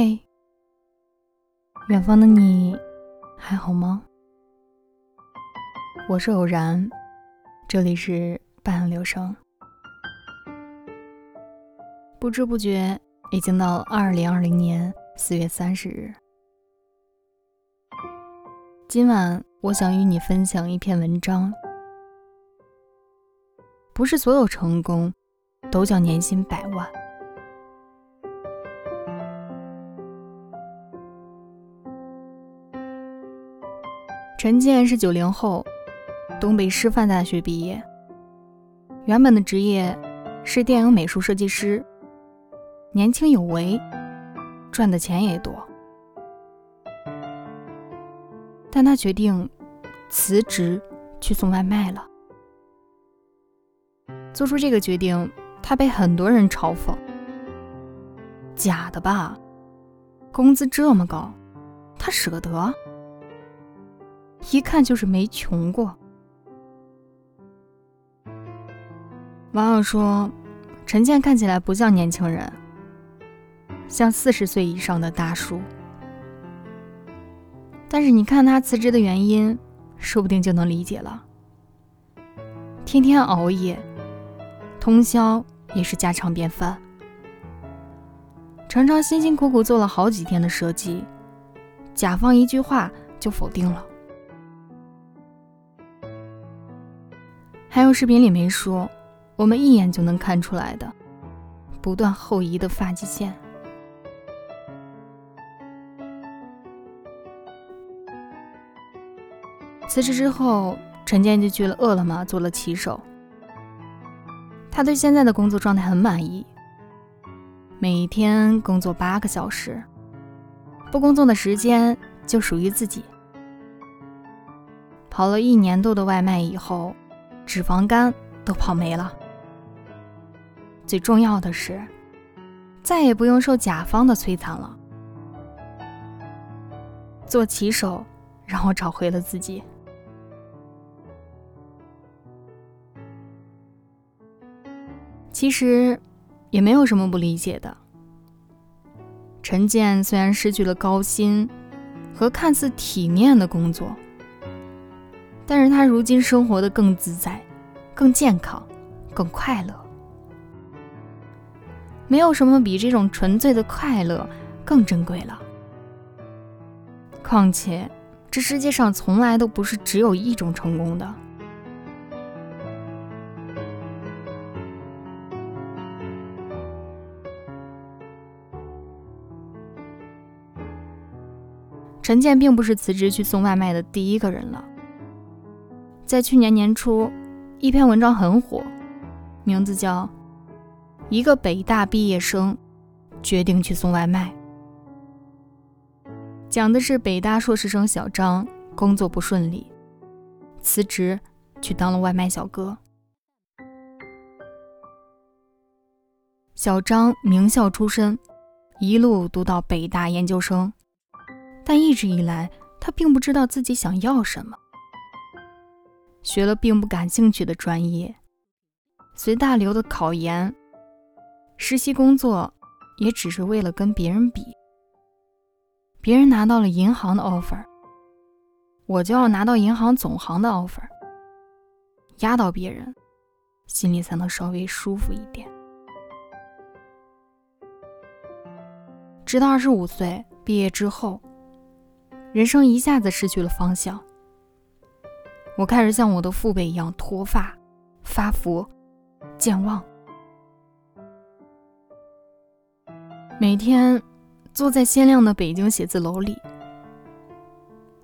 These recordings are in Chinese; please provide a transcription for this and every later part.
嘿，远方的你还好吗？我是偶然，这里是半流声。不知不觉已经到二零二零年四月三十日。今晚我想与你分享一篇文章。不是所有成功都叫年薪百万。陈建是九零后，东北师范大学毕业。原本的职业是电影美术设计师，年轻有为，赚的钱也多。但他决定辞职去送外卖了。做出这个决定，他被很多人嘲讽：“假的吧？工资这么高，他舍得？一看就是没穷过。”网友说：“陈建看起来不像年轻人，像四十岁以上的大叔。但是你看他辞职的原因，说不定就能理解了。天天熬夜。”通宵也是家常便饭，常常辛辛苦苦做了好几天的设计，甲方一句话就否定了。还有视频里没说，我们一眼就能看出来的，不断后移的发际线。辞职之后，陈建就去了饿了么做了骑手。他对现在的工作状态很满意，每天工作八个小时，不工作的时间就属于自己。跑了一年多的外卖以后，脂肪肝都跑没了。最重要的是，再也不用受甲方的摧残了。做骑手，让我找回了自己。其实，也没有什么不理解的。陈建虽然失去了高薪和看似体面的工作，但是他如今生活的更自在、更健康、更快乐。没有什么比这种纯粹的快乐更珍贵了。况且，这世界上从来都不是只有一种成功的。陈建并不是辞职去送外卖的第一个人了。在去年年初，一篇文章很火，名字叫《一个北大毕业生决定去送外卖》，讲的是北大硕士生小张工作不顺利，辞职去当了外卖小哥。小张名校出身，一路读到北大研究生。但一直以来，他并不知道自己想要什么，学了并不感兴趣的专业，随大流的考研，实习工作也只是为了跟别人比。别人拿到了银行的 offer，我就要拿到银行总行的 offer，压倒别人，心里才能稍微舒服一点。直到二十五岁毕业之后。人生一下子失去了方向，我开始像我的父辈一样脱发、发福、健忘，每天坐在鲜亮的北京写字楼里，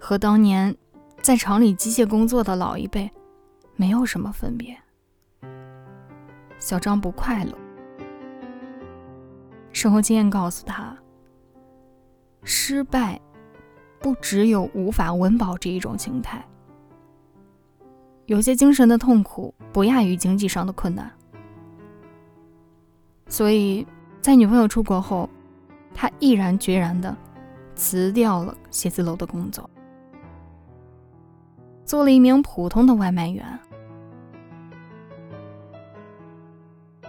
和当年在厂里机械工作的老一辈没有什么分别。小张不快乐，生活经验告诉他，失败。不只有无法温饱这一种形态，有些精神的痛苦不亚于经济上的困难。所以在女朋友出国后，他毅然决然的辞掉了写字楼的工作，做了一名普通的外卖员。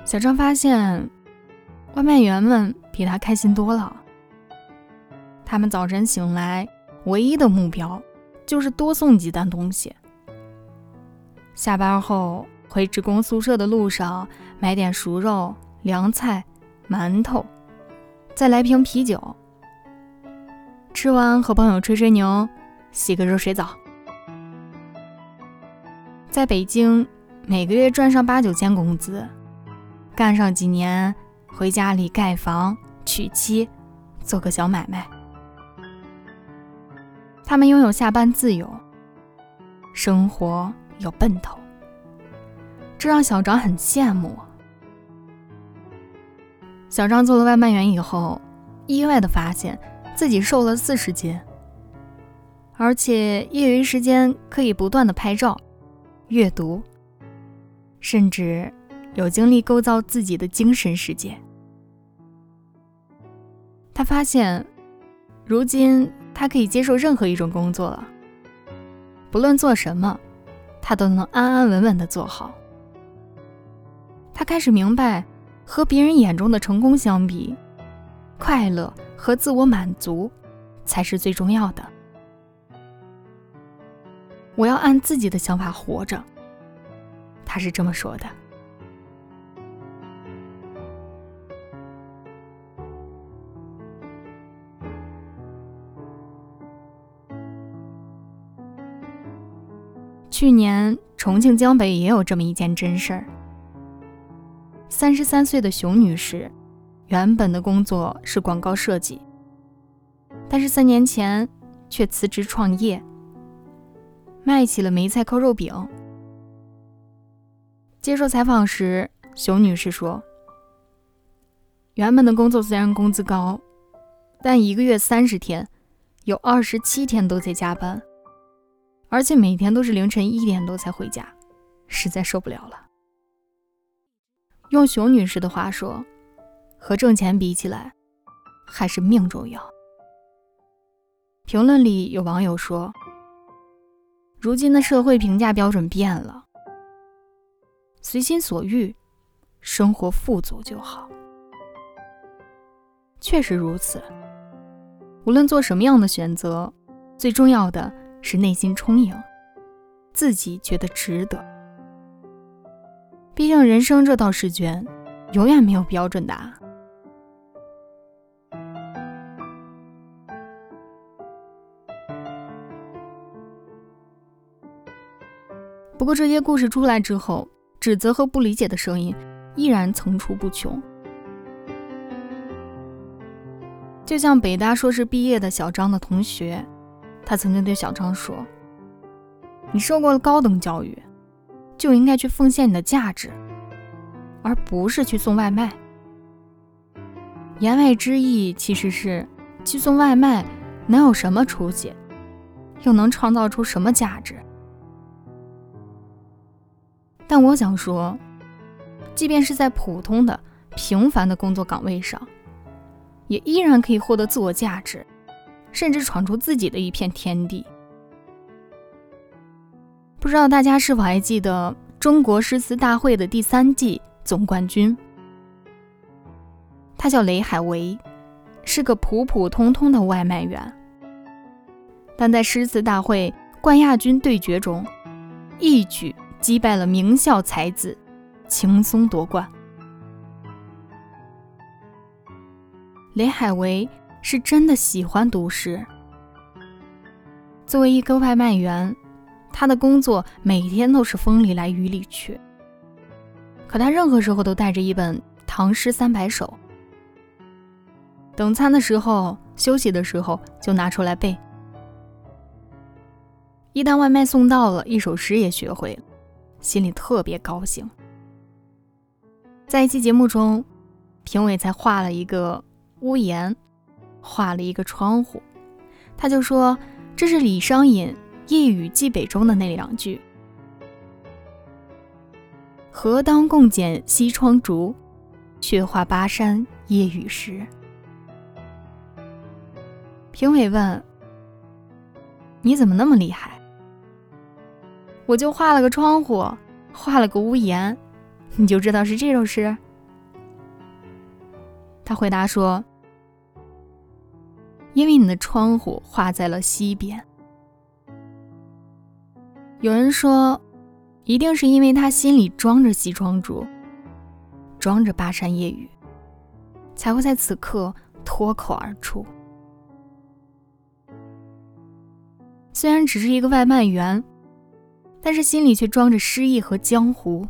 小张发现，外卖员们比他开心多了，他们早晨醒来，唯一的目标就是多送几单东西。下班后回职工宿舍的路上，买点熟肉、凉菜、馒头，再来瓶啤酒。吃完和朋友吹吹牛，洗个热水澡。在北京，每个月赚上八九千工资，干上几年，回家里盖房、娶妻，做个小买卖。他们拥有下班自由，生活有奔头，这让小张很羡慕。小张做了外卖员以后，意外的发现自己瘦了四十斤，而且业余时间可以不断的拍照、阅读，甚至有精力构造自己的精神世界。他发现，如今。他可以接受任何一种工作了，不论做什么，他都能安安稳稳的做好。他开始明白，和别人眼中的成功相比，快乐和自我满足才是最重要的。我要按自己的想法活着，他是这么说的。去年重庆江北也有这么一件真事儿。三十三岁的熊女士，原本的工作是广告设计，但是三年前却辞职创业，卖起了梅菜扣肉饼。接受采访时，熊女士说：“原本的工作虽然工资高，但一个月三十天，有二十七天都在加班。”而且每天都是凌晨一点多才回家，实在受不了了。用熊女士的话说，和挣钱比起来，还是命重要。评论里有网友说：“如今的社会评价标准变了，随心所欲，生活富足就好。”确实如此。无论做什么样的选择，最重要的。是内心充盈，自己觉得值得。毕竟人生这道试卷，永远没有标准答案。不过这些故事出来之后，指责和不理解的声音依然层出不穷。就像北大硕士毕业的小张的同学。他曾经对小张说：“你受过了高等教育，就应该去奉献你的价值，而不是去送外卖。”言外之意其实是，去送外卖能有什么出息，又能创造出什么价值？但我想说，即便是在普通的、平凡的工作岗位上，也依然可以获得自我价值。甚至闯出自己的一片天地。不知道大家是否还记得中国诗词大会的第三季总冠军？他叫雷海为，是个普普通通的外卖员，但在诗词大会冠亚军对决中，一举击败了名校才子，轻松夺冠。雷海为。是真的喜欢读诗。作为一个外卖员，他的工作每天都是风里来雨里去。可他任何时候都带着一本《唐诗三百首》，等餐的时候、休息的时候就拿出来背。一旦外卖送到了，一首诗也学会了，心里特别高兴。在一期节目中，评委才画了一个屋檐。画了一个窗户，他就说：“这是李商隐《夜雨寄北》中的那两句：‘何当共剪西窗烛，却话巴山夜雨时。’”评委问：“你怎么那么厉害？我就画了个窗户，画了个屋檐，你就知道是这首诗？”他回答说。因为你的窗户画在了西边。有人说，一定是因为他心里装着西窗烛，装着巴山夜雨，才会在此刻脱口而出。虽然只是一个外卖员，但是心里却装着诗意和江湖。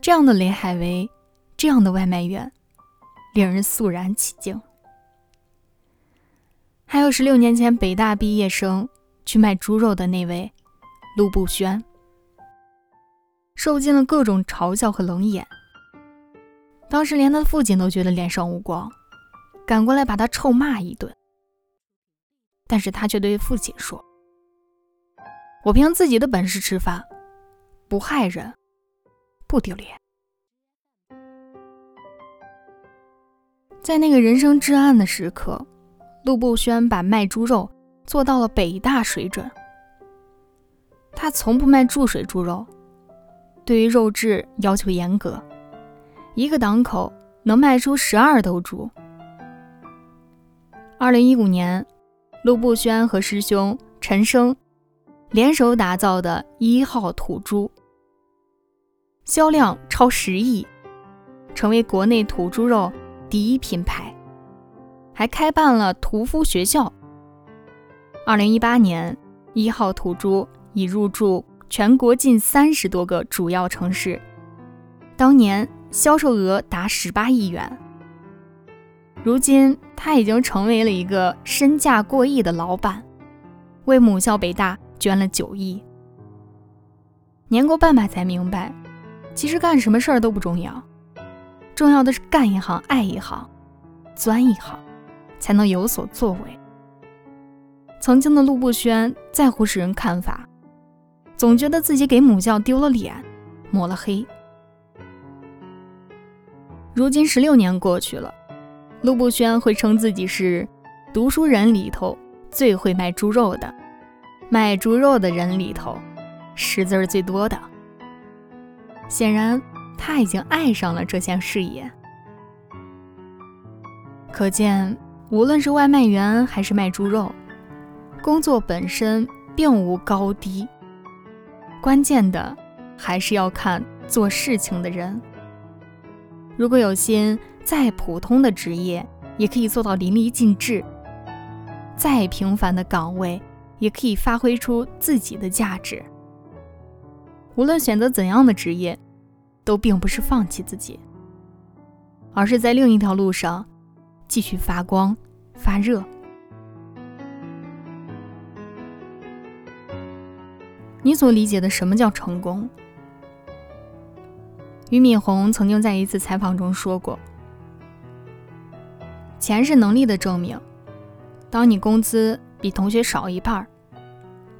这样的雷海为，这样的外卖员，令人肃然起敬。还有十六年前北大毕业生去卖猪肉的那位陆步轩，受尽了各种嘲笑和冷眼。当时连他的父亲都觉得脸上无光，赶过来把他臭骂一顿。但是他却对父亲说：“我凭自己的本事吃饭，不害人，不丢脸。”在那个人生至暗的时刻，陆步轩把卖猪肉做到了北大水准。他从不卖注水猪肉，对于肉质要求严格，一个档口能卖出十二头猪。二零一五年。陆步轩和师兄陈升联手打造的一号土猪，销量超十亿，成为国内土猪肉第一品牌，还开办了屠夫学校。二零一八年，一号土猪已入驻全国近三十多个主要城市，当年销售额达十八亿元。如今，他已经成为了一个身价过亿的老板，为母校北大捐了九亿。年过半百才明白，其实干什么事儿都不重要，重要的是干一行爱一行，钻一行，才能有所作为。曾经的陆步轩在乎世人看法，总觉得自己给母校丢了脸，抹了黑。如今十六年过去了。陆步轩会称自己是读书人里头最会卖猪肉的，卖猪肉的人里头识字儿最多的。显然，他已经爱上了这项事业。可见，无论是外卖员还是卖猪肉，工作本身并无高低，关键的还是要看做事情的人。如果有心。再普通的职业也可以做到淋漓尽致，再平凡的岗位也可以发挥出自己的价值。无论选择怎样的职业，都并不是放弃自己，而是在另一条路上继续发光发热。你所理解的什么叫成功？俞敏洪曾经在一次采访中说过。钱是能力的证明。当你工资比同学少一半，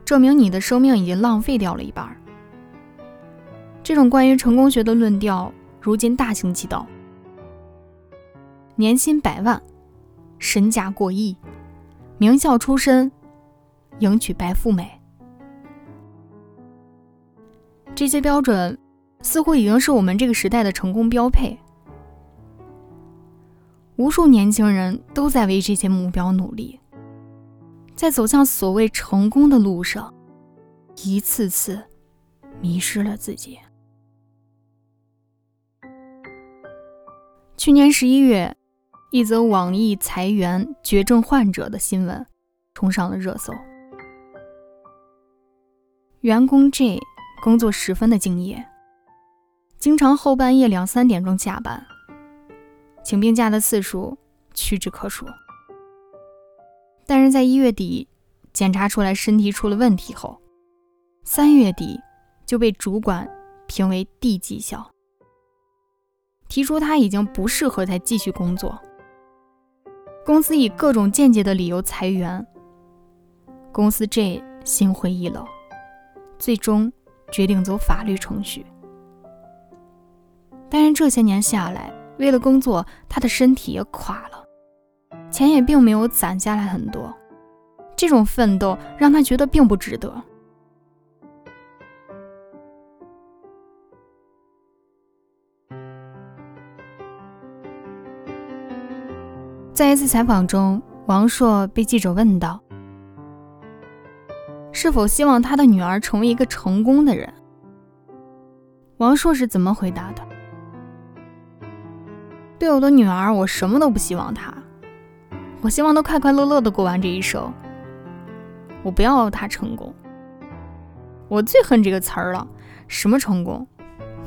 证明你的生命已经浪费掉了一半。这种关于成功学的论调，如今大行其道。年薪百万，身价过亿，名校出身，迎娶白富美，这些标准似乎已经是我们这个时代的成功标配。无数年轻人都在为这些目标努力，在走向所谓成功的路上，一次次迷失了自己。去年十一月，一则网易裁员绝症患者的新闻冲上了热搜。员工 J 工作十分的敬业，经常后半夜两三点钟下班。请病假的次数屈指可数，但是在一月底检查出来身体出了问题后，三月底就被主管评为 D 绩效，提出他已经不适合再继续工作。公司以各种间接的理由裁员，公司 J 心灰意冷，最终决定走法律程序。但是这些年下来，为了工作，他的身体也垮了，钱也并没有攒下来很多。这种奋斗让他觉得并不值得。在一次采访中，王朔被记者问到：“是否希望他的女儿成为一个成功的人？”王朔是怎么回答的？对我的女儿，我什么都不希望她，我希望她快快乐乐的过完这一生。我不要她成功，我最恨这个词儿了。什么成功？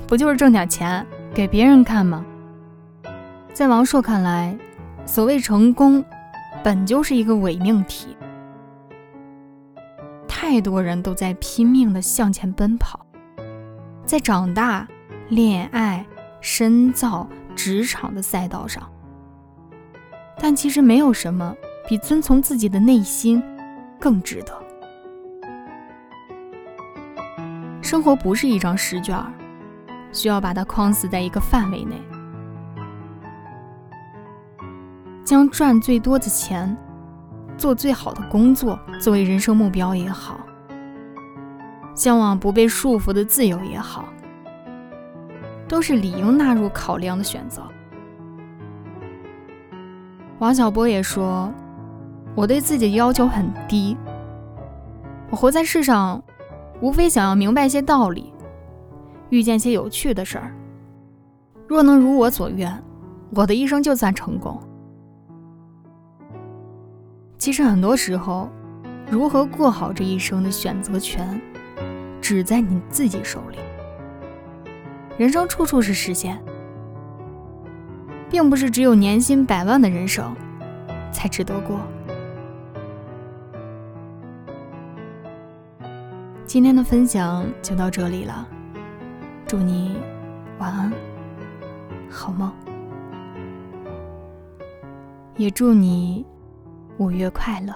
不就是挣点钱给别人看吗？在王朔看来，所谓成功，本就是一个伪命题。太多人都在拼命的向前奔跑，在长大、恋爱、深造。职场的赛道上，但其实没有什么比遵从自己的内心更值得。生活不是一张试卷，需要把它框死在一个范围内。将赚最多的钱、做最好的工作作为人生目标也好，向往不被束缚的自由也好。都是理应纳入考量的选择。王小波也说：“我对自己要求很低，我活在世上，无非想要明白一些道理，遇见些有趣的事儿。若能如我所愿，我的一生就算成功。”其实很多时候，如何过好这一生的选择权，只在你自己手里。人生处处是实现，并不是只有年薪百万的人生才值得过。今天的分享就到这里了，祝你晚安，好梦，也祝你五月快乐。